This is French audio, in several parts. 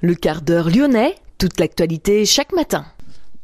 Le quart d'heure lyonnais, toute l'actualité chaque matin.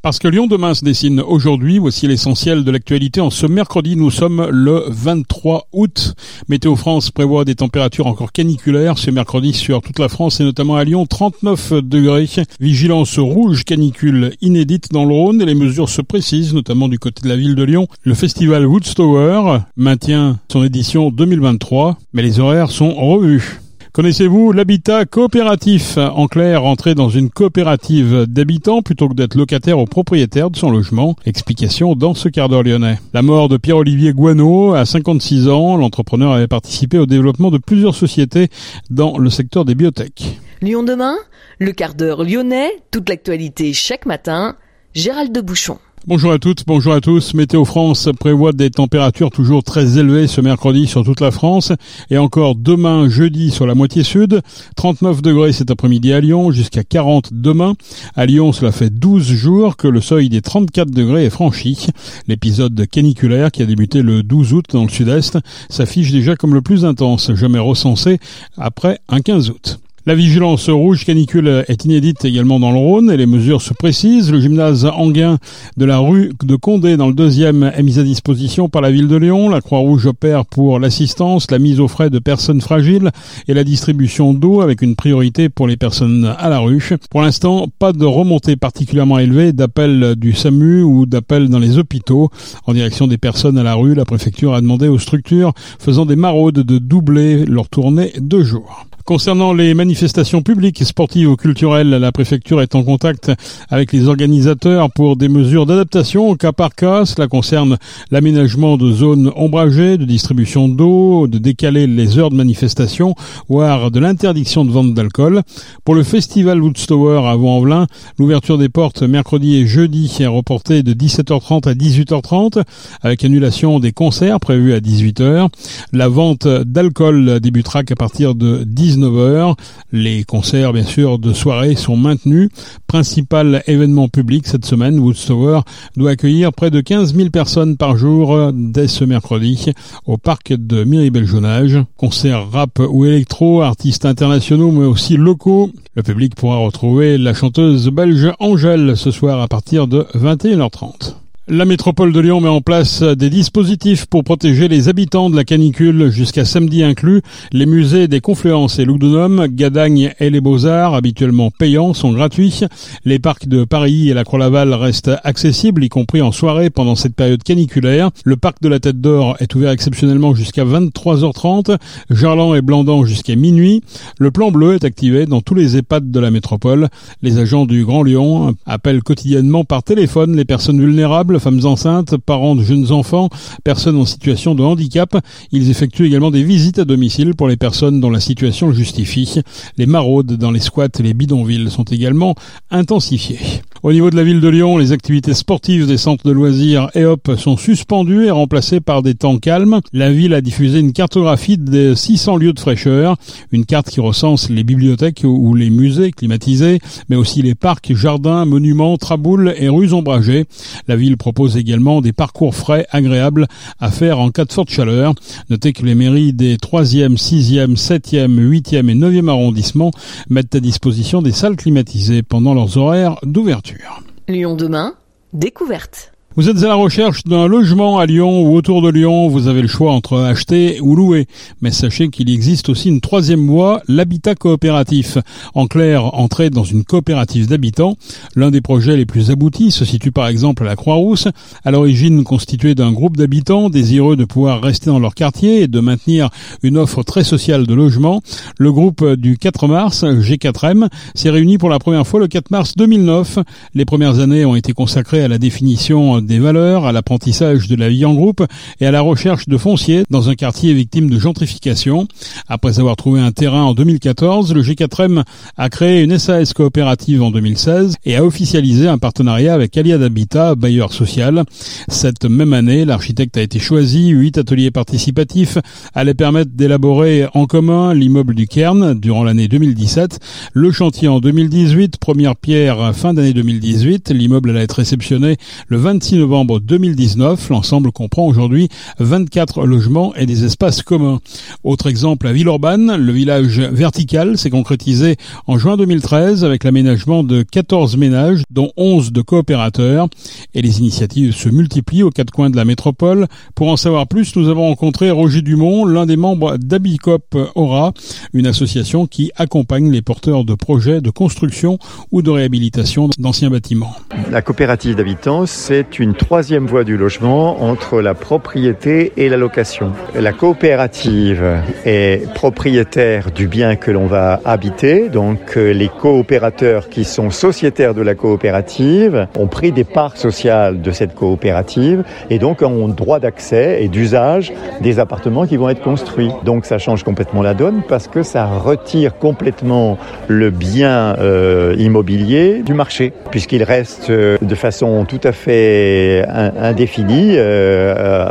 Parce que Lyon demain se dessine aujourd'hui, voici l'essentiel de l'actualité. En ce mercredi, nous sommes le 23 août. Météo France prévoit des températures encore caniculaires ce mercredi sur toute la France et notamment à Lyon, 39 degrés. Vigilance rouge canicule inédite dans le Rhône et les mesures se précisent, notamment du côté de la ville de Lyon. Le festival Woodstower maintient son édition 2023, mais les horaires sont revus. Connaissez-vous l'habitat coopératif En clair, entrer dans une coopérative d'habitants plutôt que d'être locataire ou propriétaire de son logement. Explication dans ce quart d'heure lyonnais. La mort de Pierre-Olivier Guano à 56 ans. L'entrepreneur avait participé au développement de plusieurs sociétés dans le secteur des biotech. Lyon demain, le quart d'heure lyonnais, toute l'actualité chaque matin. Gérald de Bouchon. Bonjour à toutes, bonjour à tous. Météo France prévoit des températures toujours très élevées ce mercredi sur toute la France et encore demain jeudi sur la moitié sud. 39 degrés cet après-midi à Lyon, jusqu'à 40 demain. À Lyon, cela fait 12 jours que le seuil des 34 degrés est franchi. L'épisode caniculaire qui a débuté le 12 août dans le sud-est s'affiche déjà comme le plus intense jamais recensé après un 15 août. La vigilance rouge canicule est inédite également dans le Rhône et les mesures se précisent. Le gymnase Anguin de la rue de Condé dans le deuxième est mis à disposition par la ville de Lyon. La Croix-Rouge opère pour l'assistance, la mise aux frais de personnes fragiles et la distribution d'eau avec une priorité pour les personnes à la rue. Pour l'instant, pas de remontée particulièrement élevée d'appels du SAMU ou d'appels dans les hôpitaux. En direction des personnes à la rue, la préfecture a demandé aux structures faisant des maraudes de doubler leur tournée de jour. Concernant les manifestations publiques, sportives ou culturelles, la préfecture est en contact avec les organisateurs pour des mesures d'adaptation au cas par cas. Cela concerne l'aménagement de zones ombragées, de distribution d'eau, de décaler les heures de manifestation, voire de l'interdiction de vente d'alcool. Pour le festival Woodstower à Vaux-en-Velin, l'ouverture des portes mercredi et jeudi est reportée de 17h30 à 18h30 avec annulation des concerts prévus à 18h. La vente d'alcool débutera qu'à partir de 10 19h. Les concerts, bien sûr, de soirée sont maintenus. Principal événement public cette semaine, Woodstower doit accueillir près de 15 000 personnes par jour dès ce mercredi au parc de Miribel-Jonage. Concerts rap ou électro, artistes internationaux mais aussi locaux. Le public pourra retrouver la chanteuse belge Angèle ce soir à partir de 21h30. La métropole de Lyon met en place des dispositifs pour protéger les habitants de la canicule jusqu'à samedi inclus. Les musées des Confluences et Loudunum, Gadagne et les Beaux-Arts, habituellement payants, sont gratuits. Les parcs de Paris et la Croix-Laval restent accessibles, y compris en soirée pendant cette période caniculaire. Le parc de la Tête d'Or est ouvert exceptionnellement jusqu'à 23h30, Jarlan et Blandan jusqu'à minuit. Le plan bleu est activé dans tous les EHPAD de la métropole. Les agents du Grand Lyon appellent quotidiennement par téléphone les personnes vulnérables femmes enceintes, parents de jeunes enfants, personnes en situation de handicap. Ils effectuent également des visites à domicile pour les personnes dont la situation le justifie. Les maraudes dans les squats et les bidonvilles sont également intensifiées. Au niveau de la ville de Lyon, les activités sportives des centres de loisirs EOP sont suspendues et remplacées par des temps calmes. La ville a diffusé une cartographie des 600 lieux de fraîcheur, une carte qui recense les bibliothèques ou les musées climatisés, mais aussi les parcs, jardins, monuments, traboules et rues ombragées. La ville propose également des parcours frais agréables à faire en cas de forte chaleur. Notez que les mairies des 3e, 6e, 7e, 8e et 9e arrondissements mettent à disposition des salles climatisées pendant leurs horaires d'ouverture. Lyon demain, découverte. Vous êtes à la recherche d'un logement à Lyon ou autour de Lyon, vous avez le choix entre acheter ou louer. Mais sachez qu'il existe aussi une troisième voie, l'habitat coopératif. En clair, entrer dans une coopérative d'habitants. L'un des projets les plus aboutis se situe par exemple à la Croix-Rousse, à l'origine constitué d'un groupe d'habitants désireux de pouvoir rester dans leur quartier et de maintenir une offre très sociale de logement. Le groupe du 4 mars, G4M, s'est réuni pour la première fois le 4 mars 2009. Les premières années ont été consacrées à la définition des valeurs, à l'apprentissage de la vie en groupe et à la recherche de foncier dans un quartier victime de gentrification. Après avoir trouvé un terrain en 2014, le G4M a créé une SAS coopérative en 2016 et a officialisé un partenariat avec Aliad Habitat, bailleur social. Cette même année, l'architecte a été choisi, huit ateliers participatifs allaient permettre d'élaborer en commun l'immeuble du Cairn durant l'année 2017, le chantier en 2018, première pierre fin d'année 2018, l'immeuble allait être réceptionné le 26 6 novembre 2019. L'ensemble comprend aujourd'hui 24 logements et des espaces communs. Autre exemple à Villeurbanne, le village vertical s'est concrétisé en juin 2013 avec l'aménagement de 14 ménages, dont 11 de coopérateurs. Et les initiatives se multiplient aux quatre coins de la métropole. Pour en savoir plus, nous avons rencontré Roger Dumont, l'un des membres d'Abicop Aura, une association qui accompagne les porteurs de projets de construction ou de réhabilitation d'anciens bâtiments. La coopérative d'habitants, c'est une troisième voie du logement entre la propriété et la location. La coopérative est propriétaire du bien que l'on va habiter, donc euh, les coopérateurs qui sont sociétaires de la coopérative ont pris des parts sociales de cette coopérative et donc ont droit d'accès et d'usage des appartements qui vont être construits. Donc ça change complètement la donne parce que ça retire complètement le bien euh, immobilier du marché puisqu'il reste euh, de façon tout à fait indéfinie euh,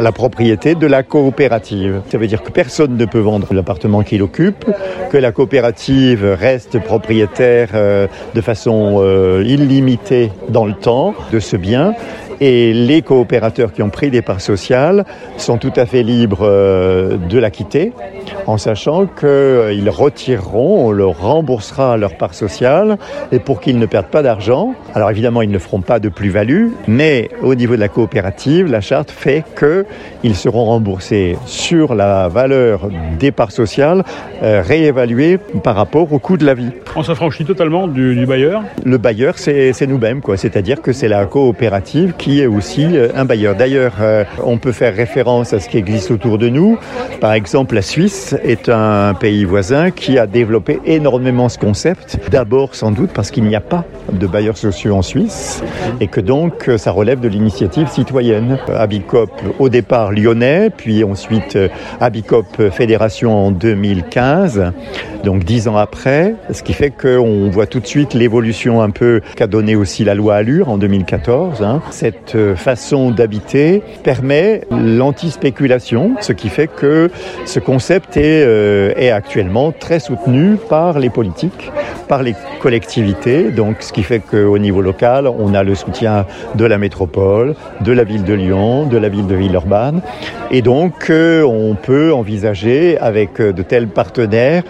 la propriété de la coopérative. Ça veut dire que personne ne peut vendre l'appartement qu'il occupe, que la coopérative reste propriétaire de façon illimitée dans le temps de ce bien et les coopérateurs qui ont pris des parts sociales sont tout à fait libres euh, de la quitter en sachant qu'ils retireront, on leur remboursera leur part sociale et pour qu'ils ne perdent pas d'argent. Alors évidemment, ils ne feront pas de plus-value, mais au niveau de la coopérative, la charte fait qu'ils seront remboursés sur la valeur des parts sociales euh, réévaluées par rapport au coût de la vie. On s'affranchit totalement du, du, bailleur? Le bailleur, c'est nous-mêmes, quoi. C'est-à-dire que c'est la coopérative qui est aussi euh, un bailleur. D'ailleurs, euh, on peut faire référence à ce qui existe autour de nous. Par exemple, la Suisse est un pays voisin qui a développé énormément ce concept. D'abord, sans doute, parce qu'il n'y a pas de bailleurs sociaux en Suisse et que donc ça relève de l'initiative citoyenne. Abicop au départ lyonnais, puis ensuite Abicop Fédération en 2015, donc dix ans après, ce qui fait qu'on voit tout de suite l'évolution un peu qu'a donné aussi la loi Allure en 2014. Hein. Cette façon d'habiter permet l'anti-spéculation, ce qui fait que ce concept est, euh, est actuellement très soutenu par les politiques, par les collectivités, donc ce qui fait qu'au niveau local, on a le soutien de la métropole, de la ville de Lyon, de la ville de Villeurbanne, et donc euh, on peut envisager avec euh, de tels partenaires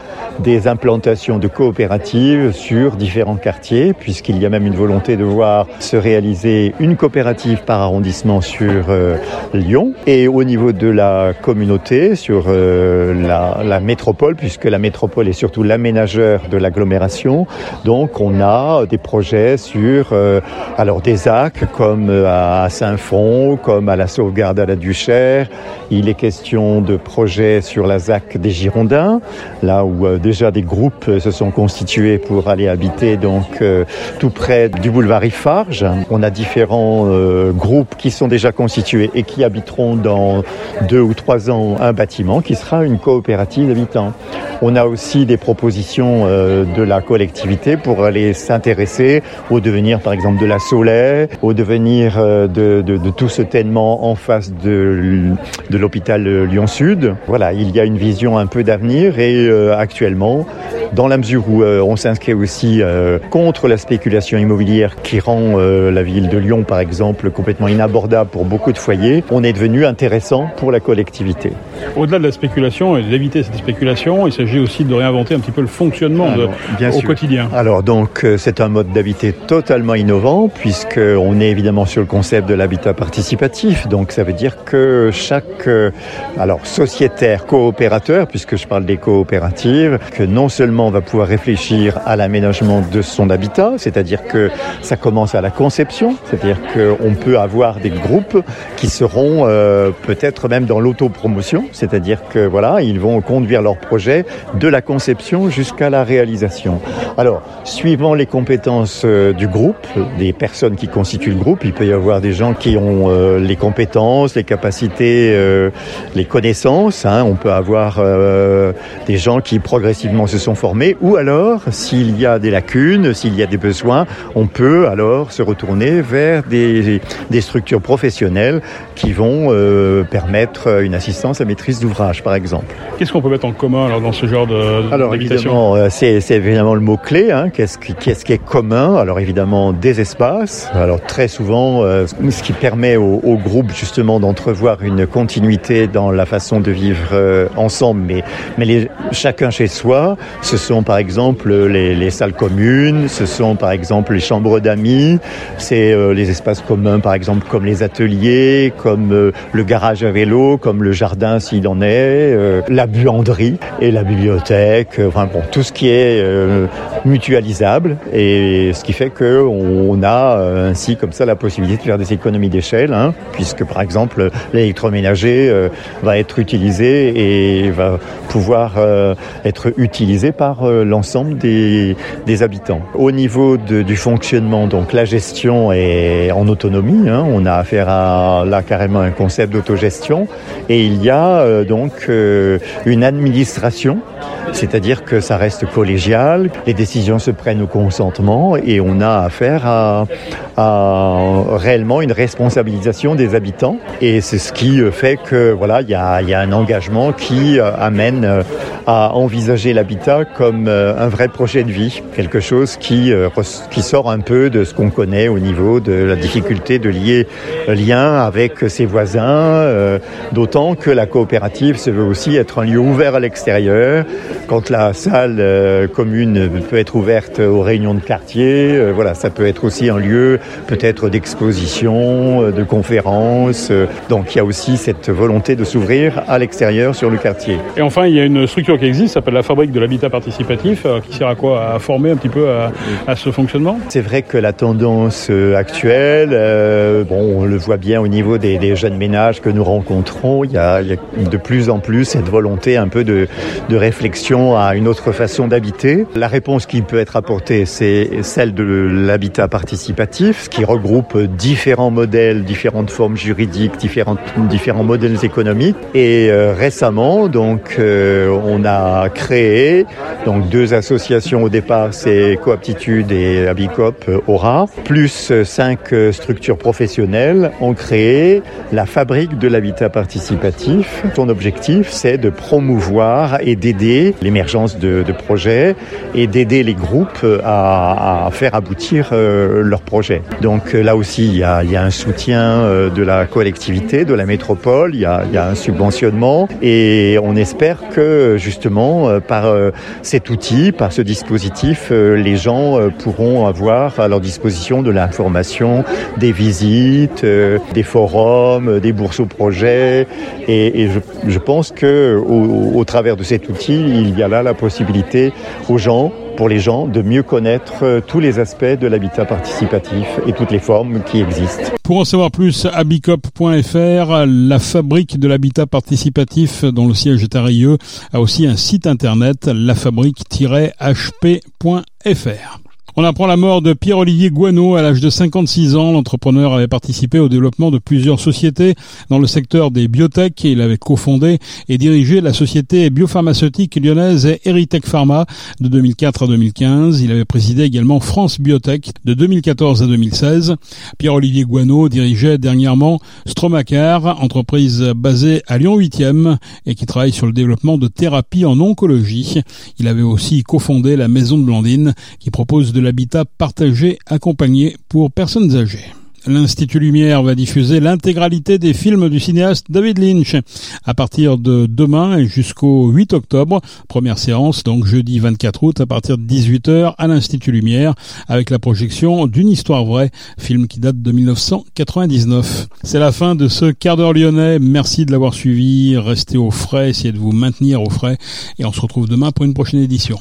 des implantations de coopératives sur différents quartiers, puisqu'il y a même une volonté de voir se réaliser une coopérative par arrondissement sur euh, Lyon, et au niveau de la communauté, sur euh, la, métropole, puisque la métropole est surtout l'aménageur de l'agglomération. Donc on a des projets sur euh, alors des actes comme à Saint-Fond, comme à la sauvegarde à la Duchère. Il est question de projets sur la ZAC des Girondins, là où déjà des groupes se sont constitués pour aller habiter donc euh, tout près du boulevard Ifarge. On a différents euh, groupes qui sont déjà constitués et qui habiteront dans deux ou trois ans un bâtiment qui sera une coopérative d'habitants. On a aussi des propositions euh, de la collectivité pour aller s'intéresser au devenir par exemple de la Soleil, au devenir de, tout ce tellement en face de, de l'hôpital Lyon Sud. Voilà, il y a une vision un peu d'avenir et actuellement dans la mesure où euh, on s'inscrit aussi euh, contre la spéculation immobilière qui rend euh, la ville de Lyon, par exemple, complètement inabordable pour beaucoup de foyers, on est devenu intéressant pour la collectivité. Au-delà de la spéculation et d'éviter cette spéculation, il s'agit aussi de réinventer un petit peu le fonctionnement Alors, de, bien au sûr. quotidien. Alors donc c'est un mode d'habiter totalement innovant puisque on est évidemment sur le concept de l'habitat participatif. Donc ça veut dire que chaque alors sociétaire coopérateur, puisque je parle des coopératives, que non seulement on va pouvoir réfléchir à l'aménagement de son habitat, c'est-à-dire que ça commence à la conception, c'est-à-dire qu'on peut avoir des groupes qui seront euh, peut-être même dans l'autopromotion, c'est-à-dire que voilà, ils vont conduire leur projet de la conception jusqu'à la réalisation. Alors, suivant les compétences euh, du groupe, des personnes qui constituent le groupe, il peut y avoir des gens qui ont euh, les compétences, les capacités, les connaissances. Hein. On peut avoir des gens qui progressivement progressivement se sont formés, ou alors, s'il y a des lacunes, s'il y a des besoins, on peut alors se retourner vers des, des structures professionnelles qui vont euh, permettre une assistance à maîtrise d'ouvrage, par exemple. Qu'est-ce qu'on peut mettre en commun alors, dans ce genre de Alors évidemment, euh, c'est évidemment le mot-clé. Hein. Qu'est-ce qui, qu qui, est commun? Alors évidemment, des espaces. Alors très souvent, euh, ce qui permet au, au groupe justement d'entrevoir une continuité dans la façon de vivre euh, ensemble, mais, mais les, chacun chez soi, ce sont par exemple les, les salles communes, ce sont par exemple les chambres d'amis, c'est euh, les espaces communs par exemple comme les ateliers, comme euh, le garage à vélo, comme le jardin s'il en est, euh, la buanderie et la bibliothèque, enfin bon, tout ce qui est mutualisable et ce qui fait que on a ainsi comme ça la possibilité de faire des économies d'échelle, hein, puisque par exemple l'électroménager va être utilisé et va pouvoir être utilisé par euh, l'ensemble des, habitants. Au niveau du fonctionnement, donc la gestion est en autonomie. Hein, on a affaire à là carrément un concept d'autogestion et il y a euh, donc euh, une administration, c'est-à-dire que ça reste collégial, les décisions se prennent au consentement et on a affaire à, réellement une responsabilisation des habitants et c'est ce qui fait que voilà il y a, un engagement qui amène à envisager l'habitat comme euh, un vrai projet de vie, quelque chose qui, qui sort un peu de ce qu'on connaît au niveau de la difficulté de lier lien avec ses voisins, d'autant que la coopérative se veut aussi être un lieu ouvert à l'extérieur. Quand la salle commune peut être ouverte aux réunions de quartier, voilà, ça peut être aussi un lieu peut-être d'exposition, de conférences. Donc il y a aussi cette volonté de s'ouvrir à l'extérieur sur le quartier. Et enfin, il y a une structure qui existe, s'appelle la de l'habitat participatif, euh, qui sert à quoi? À former un petit peu à, à ce fonctionnement? C'est vrai que la tendance actuelle, euh, bon, on le voit bien au niveau des, jeunes ménages que nous rencontrons, il y, a, de plus en plus cette volonté un peu de, de réflexion à une autre façon d'habiter. La réponse qui peut être apportée, c'est celle de l'habitat participatif, qui regroupe différents modèles, différentes formes juridiques, différentes, différents modèles économiques. Et euh, récemment, donc, euh, on a créé donc deux associations au départ, c'est Coaptitude et Abicop euh, Aura, plus cinq structures professionnelles ont créé la fabrique de l'habitat participatif. Son objectif, c'est de promouvoir et d'aider l'émergence de, projets et d'aider les groupes à, à faire aboutir euh, leurs projets. Donc là aussi, il y, a, un soutien euh, de la collectivité, de la métropole, il y, a, il y a un subventionnement et on espère que justement euh, par cet outil, par ce dispositif, les gens pourront avoir à leur disposition de l'information, des visites, des forums, des bourses au projet et, je, pense que au, au travers de cet outil, il y a là la possibilité aux gens pour les gens de mieux connaître tous les aspects de l'habitat participatif et toutes les formes qui existent. Pour en savoir plus, abicop.fr, la fabrique de l'habitat participatif dont le siège est à Rieux, a aussi un site internet, lafabrique-hp.fr. On apprend la mort de Pierre-Olivier Guano à l'âge de 56 ans. L'entrepreneur avait participé au développement de plusieurs sociétés dans le secteur des biotech. Il avait cofondé et dirigé la société biopharmaceutique lyonnaise Eritech Pharma de 2004 à 2015. Il avait présidé également France Biotech de 2014 à 2016. Pierre-Olivier Guano dirigeait dernièrement Stromacar, entreprise basée à Lyon 8e et qui travaille sur le développement de thérapies en oncologie. Il avait aussi cofondé la Maison de Blandine qui propose de l'habitat partagé accompagné pour personnes âgées. L'Institut Lumière va diffuser l'intégralité des films du cinéaste David Lynch à partir de demain jusqu'au 8 octobre. Première séance, donc jeudi 24 août à partir de 18h à l'Institut Lumière avec la projection d'une histoire vraie, film qui date de 1999. C'est la fin de ce quart d'heure lyonnais. Merci de l'avoir suivi. Restez au frais, essayez de vous maintenir au frais et on se retrouve demain pour une prochaine édition.